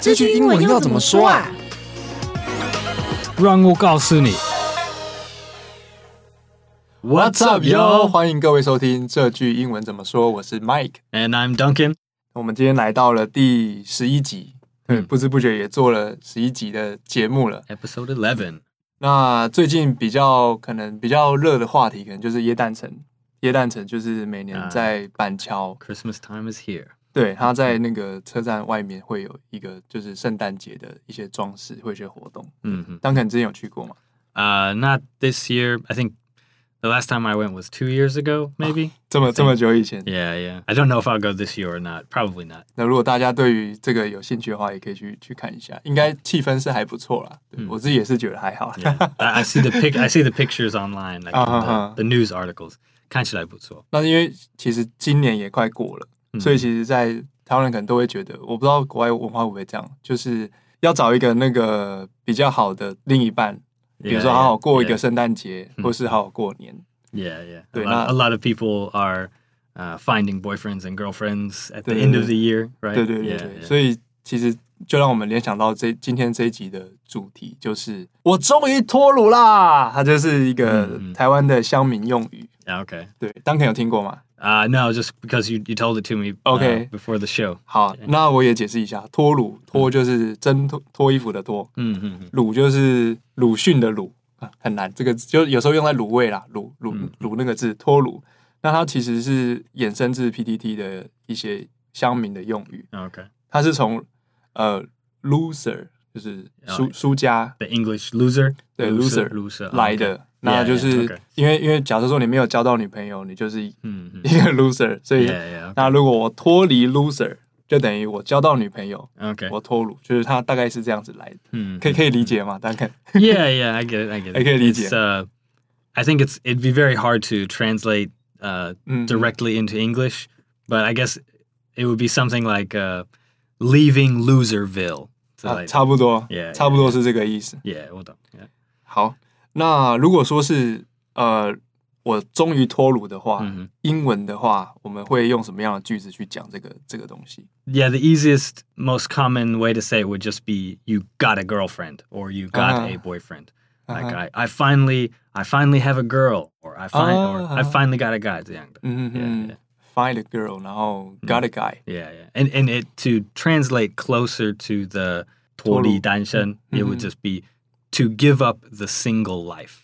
这句英文要怎么说啊？让我告诉你。What's up, yo？欢迎各位收听这句英文怎么说。我是 Mike，and I'm Duncan。我们今天来到了第十一集，嗯，不知不觉也做了十一集的节目了。Episode eleven。那最近比较可能比较热的话题，可能就是耶诞城。耶诞城就是每年在板桥。Uh, Christmas time is here。对，他在那个车站外面会有一个就是圣诞节的一些装饰，会有一些活动。嗯哼，Duncan 之前有去过吗？呃、uh,，Not this year. I think the last time I went was two years ago, maybe.、Oh, 这么这么久以前？Yeah, yeah. I don't know if I'll go this year or not. Probably not. 那如果大家对于这个有兴趣的话，也可以去去看一下。应该气氛是还不错啦。我自己也是觉得还好。yeah. I see the pic. I see the pictures online, like the, the news articles. 看起来不错。那因为其实今年也快过了，嗯、所以其实，在台湾人可能都会觉得，我不知道国外文化会不会这样，就是要找一个那个比较好的另一半，比如说好好过一个圣诞节.或是好好过年。Yeah, yeah. 对，那 a lot of people are finding boyfriends and girlfriends at the end of the year, right? 对对对对。所以其实就让我们联想到这今天这一集的主题，就是我终于脱鲁啦！它就是一个台湾的乡民用语。OK，对，Duncan 有听过吗？啊、uh,，No，just because you you told it to me. OK，before、uh, the show. 好，那我也解释一下，脱乳脱就是真脱脱衣服的脱，嗯嗯，乳就是鲁迅的鲁啊，很难，这个就有时候用在卤味啦，卤卤卤那个字脱乳，那它其实是衍生自 PTT 的一些乡民的用语。OK，它是从呃 loser 就是输输家，the English loser，对 loser loser 来的。那就是因为因为假设说你没有交到女朋友，你就是一个 loser，所以那如果我脱离 loser，就等于我交到女朋友。OK，我脱鲁，就是他大概是这样子来的。嗯，可以可以理解吗？大概 Yeah, yeah, I get it, I get it. 可以理解。Uh, I think it's it'd be very hard to translate uh directly into English, but I guess it would be something like uh leaving Loserville。差不多，差不多是这个意思。Yeah，我懂。好。那如果说是呃，我终于脱鲁的话，mm hmm. 英文的话，我们会用什么样的句子去讲这个这个东西？Yeah, the easiest, most common way to say it would just be you got a girlfriend or you got uh huh. a boyfriend. Like uh huh. I, I finally, I finally have a girl, or I find, uh huh. or I finally got a guy 这样的。嗯嗯嗯。Find a girl，然后 got a guy。Yeah, yeah. And and it to translate closer to the 脱离单身，it would just be To give up the single life，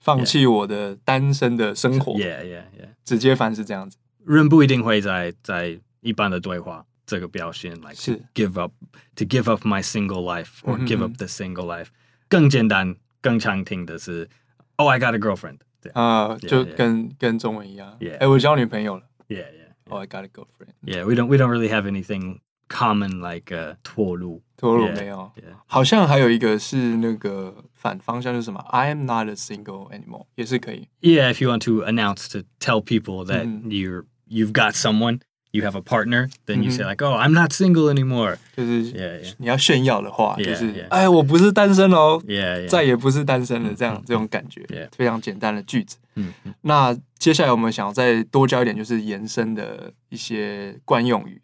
放弃我的单身的生活。Yeah, yeah, yeah。直接翻是这样子。人不一定会在在一般的对话这个表现，like 是 give up to give up my single life or give up the single life。更简单、更常听的是，Oh, I got a girlfriend。啊，就跟跟中文一样。哎，我交女朋友了。Yeah, yeah。Oh, I got a girlfriend。Yeah, we don't we don't really have anything common like 脱路。脱路没有，好像还有一个是那个反方向是什么？I am not a single anymore，也是可以。Yeah, if you want to announce to tell people that you're you've got someone, you have a partner, then you say like, oh, I'm not single anymore。就是你要炫耀的话，就是哎，我不是单身哦，再也不是单身了，这样这种感觉，非常简单的句子。嗯，那接下来我们想要再多教一点，就是延伸的一些惯用语。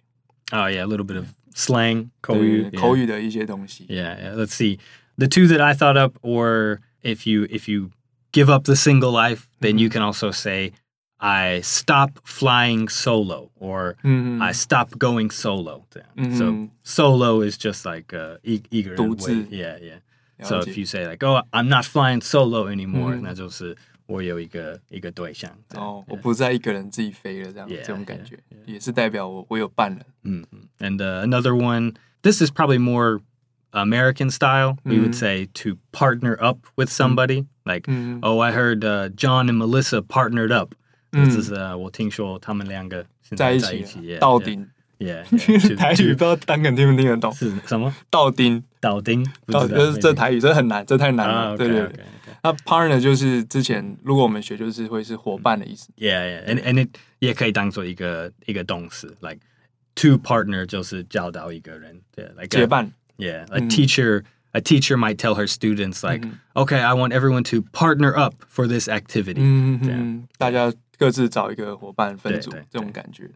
Oh yeah, a little bit of slang 口语口语的一些东西。Yeah, yeah. Let's see. The two that I thought up were if you if you give up the single life, then you can also say I stop flying solo or I stop going solo. So solo is just like uh, 一一个人独自。Yeah, yeah. So if you say like, oh, I'm not flying solo anymore，那就是。 我有一个一个对象哦，我不再一个人自己飞了，这样这种感觉也是代表我我有伴了。嗯，and another one, this is probably more American style. We would say to partner up with somebody, like, oh, I heard John and Melissa partnered up. 这是我听说他们两个在一起，到顶。Yeah，台语不知道 Duncan 听不听得懂？是什么？到顶，到顶，到就是这台语，这很难，这太难了。对对对。 那 partner 就是之前如果我们学就是会是伙伴的意思。Yeah, yeah, and and it 也可以当做一个一个动词，like to partner 就是教导一个人，对，like 结伴。Yeah, a teacher a teacher might tell her students like, okay, I want everyone to partner up for this activity。嗯嗯，大家各自找一个伙伴分组，这种感觉。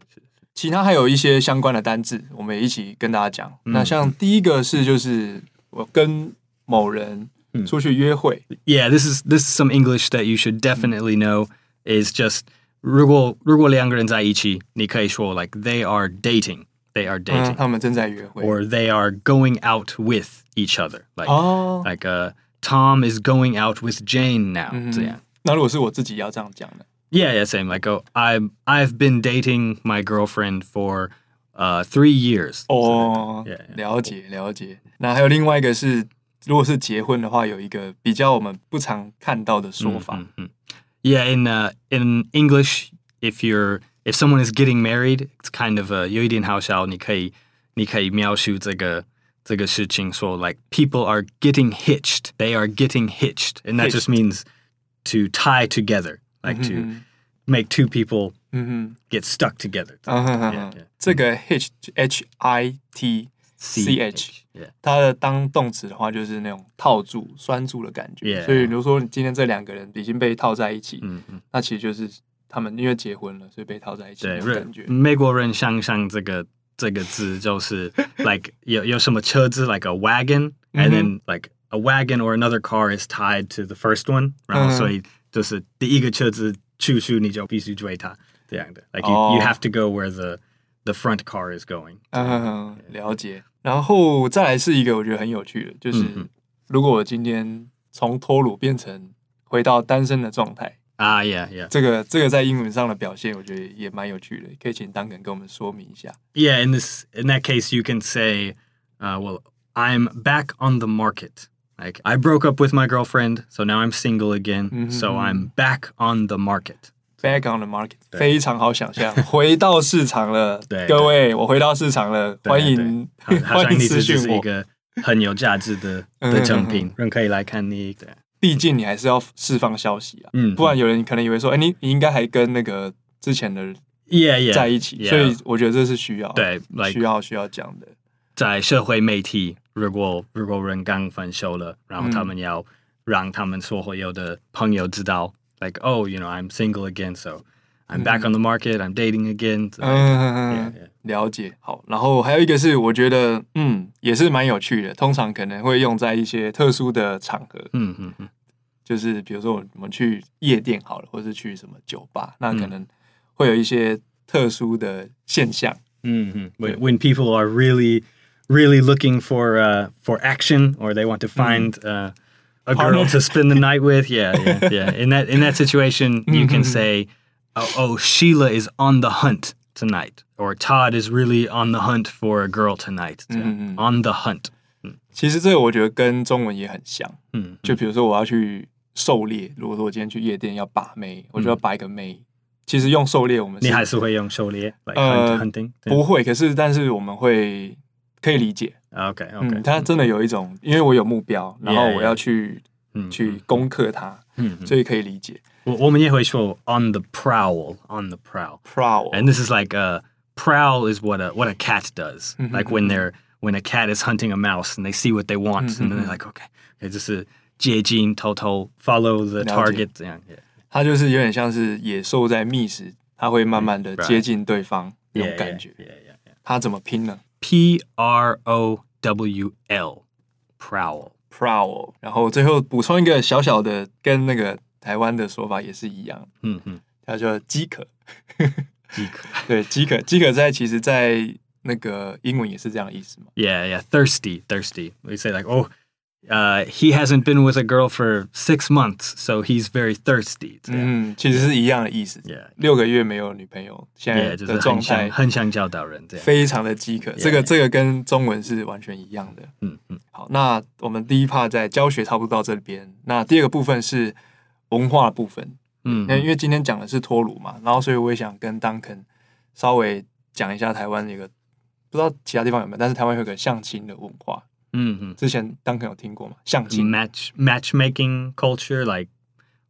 其他还有一些相关的单字，我们也一起跟大家讲。嗯、那像第一个是，就是我跟某人出去约会。嗯、Yeah, this is this is some English that you should definitely know. Is just 如果如果两个人在一起，你可以说 like they are dating, they are dating，、嗯、他们正在约会，or they are going out with each other. Like、oh. like uh, Tom is going out with Jane now、嗯。这样。那如果是我自己要这样讲呢？Yeah, yeah, same. Like, oh, I'm I've been dating my girlfriend for uh three years. 哦、oh, yeah, yeah. 了解了解。那还有另外一个是， 如果是结婚的话，有一个比较我们不常看到的说法。嗯嗯。Yeah, in uh in English, if you're if someone is getting married, it's kind of a 有一点好笑。你可以你可以描述这个这个事情说，like people are getting hitched. They are getting hitched, and that just means to tie together. like to make two people get stuck together。这个 hitch h i t c h，它的当动词的话就是那种套住、拴住的感觉。所以比如说今天这两个人已经被套在一起，那其实就是他们因为结婚了，所以被套在一起。的，感觉美国人想象这个这个字就是 like 有有什么车子 like a wagon，and then like a wagon or another car is tied to the first one，然后所以。就是第一个车子出去，你就必须追它这样的。Like you,、oh. you have to go where the the front car is going。嗯，了解。然后再来是一个我觉得很有趣的，就是、嗯、如果我今天从脱鲁变成回到单身的状态啊、uh,，Yeah Yeah，这个这个在英文上的表现，我觉得也蛮有趣的，可以请 Duncan 跟我们说明一下。Yeah，in this in that case you can say, uh, well, I'm back on the market. Like I broke up with my girlfriend, so now I'm single again. Mm -hmm. So I'm back on the market. Back on the market，非常好想象，回到市场了。对，各位，我回到市场了，欢迎 欢迎私讯我。一个很有价值的的奖品，人可以来看你。对，毕竟你还是要释放消息啊，嗯，不然有人可能以为说，哎，你你应该还跟那个之前的 yeah 在一起，所以我觉得这是需要对，需要需要讲的，在社会媒体。如果如果人刚分手了，然后他们要让他们所有的朋友知道、嗯、，like oh you know I'm single again, so I'm back on the market, I'm dating again。嗯，了解。好，然后还有一个是我觉得嗯也是蛮有趣的，通常可能会用在一些特殊的场合。嗯嗯嗯，就是比如说我们去夜店好了，或是去什么酒吧，那可能会有一些特殊的现象。嗯嗯，when when people are really really looking for uh, for action or they want to find mm. uh, a girl to spend the night with. Yeah, yeah, yeah. In that in that situation, you can say, oh, "Oh, Sheila is on the hunt tonight," or "Todd is really on the hunt for a girl tonight." On the hunt. 其实这个我觉得跟中文也很像。嗯，就比如说我要去狩猎，如果说我今天去夜店要把妹，我就要把一个妹。其实用狩猎，我们你还是会用狩猎来 hunting？不会，可是但是我们会。 可以理解，OK OK，嗯，他真的有一种，因为我有目标，然后我要去去攻克它，所以可以理解。我我们也会说 on the prowl，on the prowl，prowl，and this is like a prowl is what a what a cat does，like when they're when a cat is hunting a mouse and they see what they want，and then they're like OK，就是接近，偷偷 follow the target 这样。它就是有点像是野兽在觅食，它会慢慢的接近对方那种感觉。它怎么拼呢 ？P R O W L，prowl，prowl，然后最后补充一个小小的，跟那个台湾的说法也是一样，嗯嗯，它叫做饥渴，饥渴，对，饥渴，饥渴在其实，在那个英文也是这样的意思嘛？Yeah, yeah, thirsty, thirsty. We say like, oh. Uh, he hasn't been with a girl for six months, so he's very thirsty. 嗯，其实是一样的意思。Yeah. 六个月没有女朋友，现在的状态很想教导人，这样非常的饥渴。这个这个跟中文是完全一样的。嗯嗯。好，那我们第一 part 在教学差不多到这边。那第二个部分是文化部分。嗯，那因为今天讲的是托鲁嘛，然后所以我也想跟 Duncan 稍微讲一下台湾一个，不知道其他地方有没有，但是台湾有个相亲的文化。嗯嗯，之前 Duncan 有听过吗？相亲 match matchmaking culture like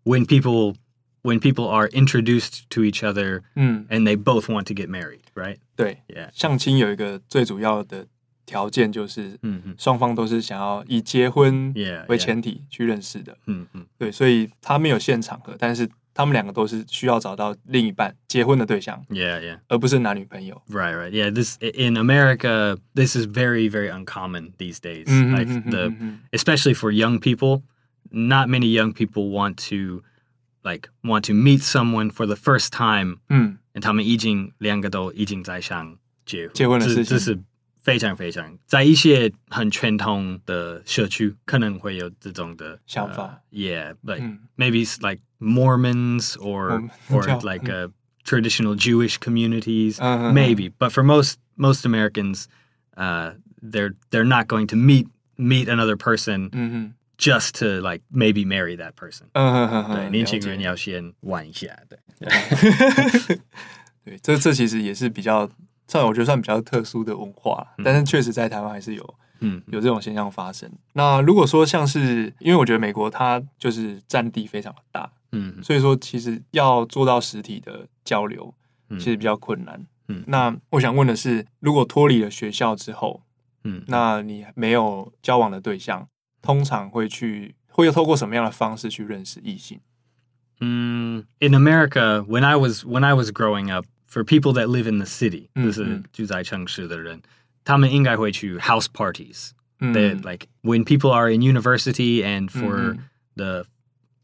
when people when people are introduced to each other，嗯，and they both want to get married，right？对，yeah，相亲有一个最主要的条件就是，嗯嗯，双方都是想要以结婚为前提去认识的，嗯嗯，对，所以他没有现场合，但是 他们两个都是需要找到另一半结婚的对象，Yeah, yeah，而不是男女朋友。Right, right. Yeah, this in America, this is very, very uncommon these days. Like the, especially for young people, not many young people want to like want to meet someone for the first time. 嗯，他们已经两个都已经在想结结婚的事情，这是非常非常在一些很传统的社区可能会有这种的想法。Yeah, like maybe like Mormons or or like a traditional Jewish communities, maybe. But for most most Americans, uh, they're they're not going to meet meet another person just to like maybe marry that person. 对，年轻人要先玩一下，对。对，这这其实也是比较算我觉得算比较特殊的文化，但是确实在台湾还是有。 嗯，有这种现象发生。那如果说像是，因为我觉得美国它就是占地非常的大，嗯，所以说其实要做到实体的交流，其实比较困难。嗯，那我想问的是，如果脱离了学校之后，嗯，那你没有交往的对象，通常会去会透过什么样的方式去认识异性？嗯，In America, when I was when I was growing up, for people that live in the city，就是住在城市的人。他们应该会去 house parties. Mm. That like when people are in university and for mm-hmm. the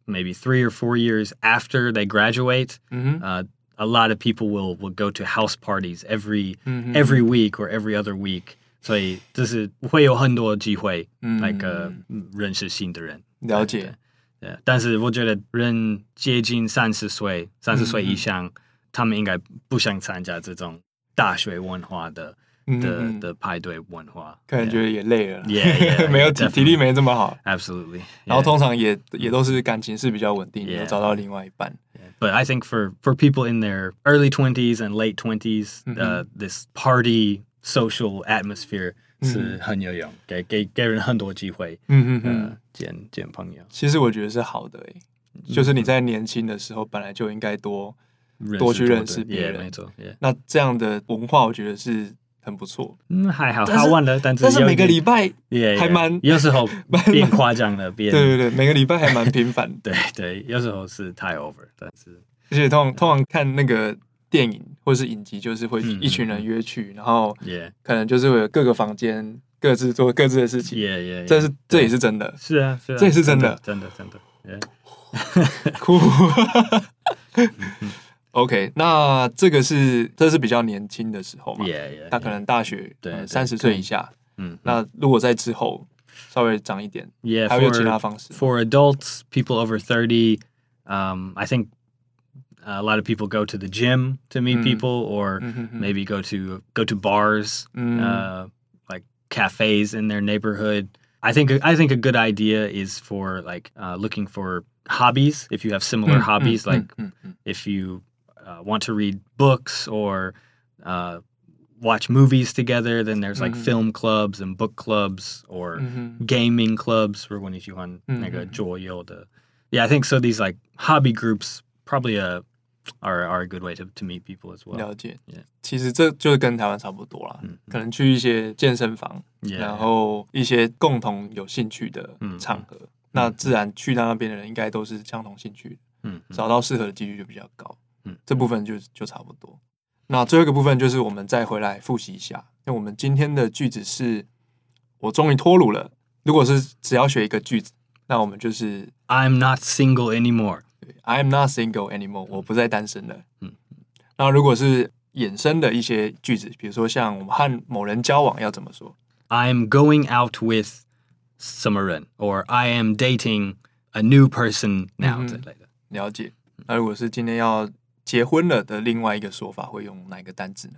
maybe three or four years after they graduate, mm-hmm. uh, a lot of people will will go to house parties every mm-hmm. every week or every other week. 所以就是会有很多机会，那个认识新的人。了解，对。但是我觉得人接近三十岁，三十岁以上，他们应该不想参加这种大学文化的。 的的派对文化，可能觉得也累了，也 没有体体力没这么好，Absolutely。然后通常也也都是感情是比较稳定，有找到另外一半。But I think for for people in their early twenties and late twenties, uh, this party social atmosphere 是很有用，给给给人很多机会，嗯嗯嗯，见见朋友。其实我觉得是好的，诶，就是你在年轻的时候本来就应该多多去认识别人，没错。那这样的文化，我觉得是。很不错，嗯，还好，他玩了，但是但是每个礼拜也还蛮，有时候 变夸张了，变，对对对，每个礼拜还蛮频繁，对对，有时候是太 over，但是，而且通常通常看那个电影或是影集，就是会一群人约去，然后可能就是会有各个房间各自做各自的事情，这是这也是真的，是啊，是啊，这也是真的，真的真的，酷。OK，那这个是这是比较年轻的时候嘛，他 yeah, yeah, 可能大学对三十岁以下，嗯，那如果在之后稍微长一点，yeah, 还有其他方式。For, for adults, people over thirty, um, I think a lot of people go to the gym to meet mm. people, or mm-hmm. maybe go to go to bars, mm. uh, like cafes in their neighborhood. I think I think a good idea is for like uh, looking for hobbies. If you have similar mm, hobbies, like if you uh, want to read books or uh, watch movies together, then there's like mm-hmm. film clubs and book clubs or mm-hmm. gaming clubs. for when you want mm-hmm. Yeah, I think so. These like hobby groups probably a uh, are are a good way to to meet people as well. 了解，yeah. 其实这就是跟台湾差不多啦。嗯，可能去一些健身房，yeah. 然后一些共同有兴趣的场合，嗯、那自然去到那边的人应该都是相同兴趣，嗯，找到适合的几率就比较高。 嗯，这部分就就差不多。那最后一个部分就是我们再回来复习一下。那我们今天的句子是“我终于脱鲁了”。如果是只要学一个句子，那我们就是 “I'm not single anymore”。对，“I'm not single anymore”，我不再单身了。嗯。那如果是衍生的一些句子，比如说像我们和某人交往，要怎么说？“I'm going out with 什么人，or I am dating a new person now”、嗯、之类的。了解。那如果是今天要结婚了的另外一个说法会用哪一个单字呢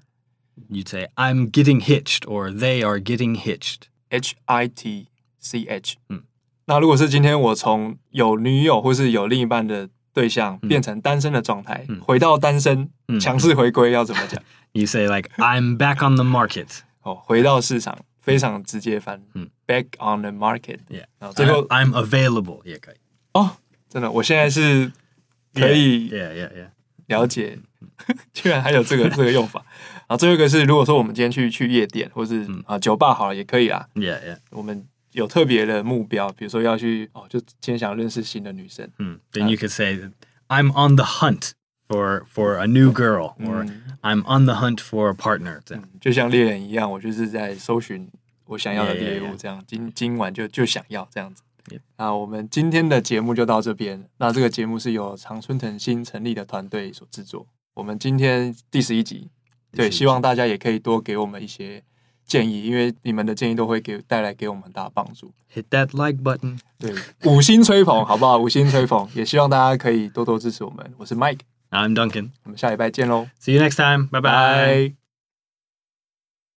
？You'd say I'm getting hitched or they are getting hitched. H I T C H。嗯，那如果是今天我从有女友或是有另一半的对象变成单身的状态，嗯、回到单身，强势回归要怎么讲？You say like I'm back on the market。哦，回到市场，非常直接翻。嗯，back on the market。Yeah。然后最后 I'm available 也可以。哦，真的，我现在是可以。Yeah, yeah, yeah. 了解，居然还有这个这个用法。然后最后一个是，如果说我们今天去去夜店，或是啊酒吧，好了也可以啊。Yeah, yeah. 我们有特别的目标，比如说要去哦，就今天想认识新的女生。嗯，Then you could say I'm on the hunt for for a new girl or I'm on the hunt for a partner，这样就像猎人一样，我就是在搜寻我想要的猎物，这样今今晚就就想要这样子。那我们今天的节目就到这边。那这个节目是由常春藤新成立的团队所制作。我们今天第十一集，对，希望大家也可以多给我们一些建议，因为你们的建议都会给带来给我们很大的帮助。Hit that like button，对，五星吹捧，好不好？五星吹捧，也希望大家可以多多支持我们。我是 Mike，I'm Duncan，我们下礼拜见喽。See you next time，拜拜。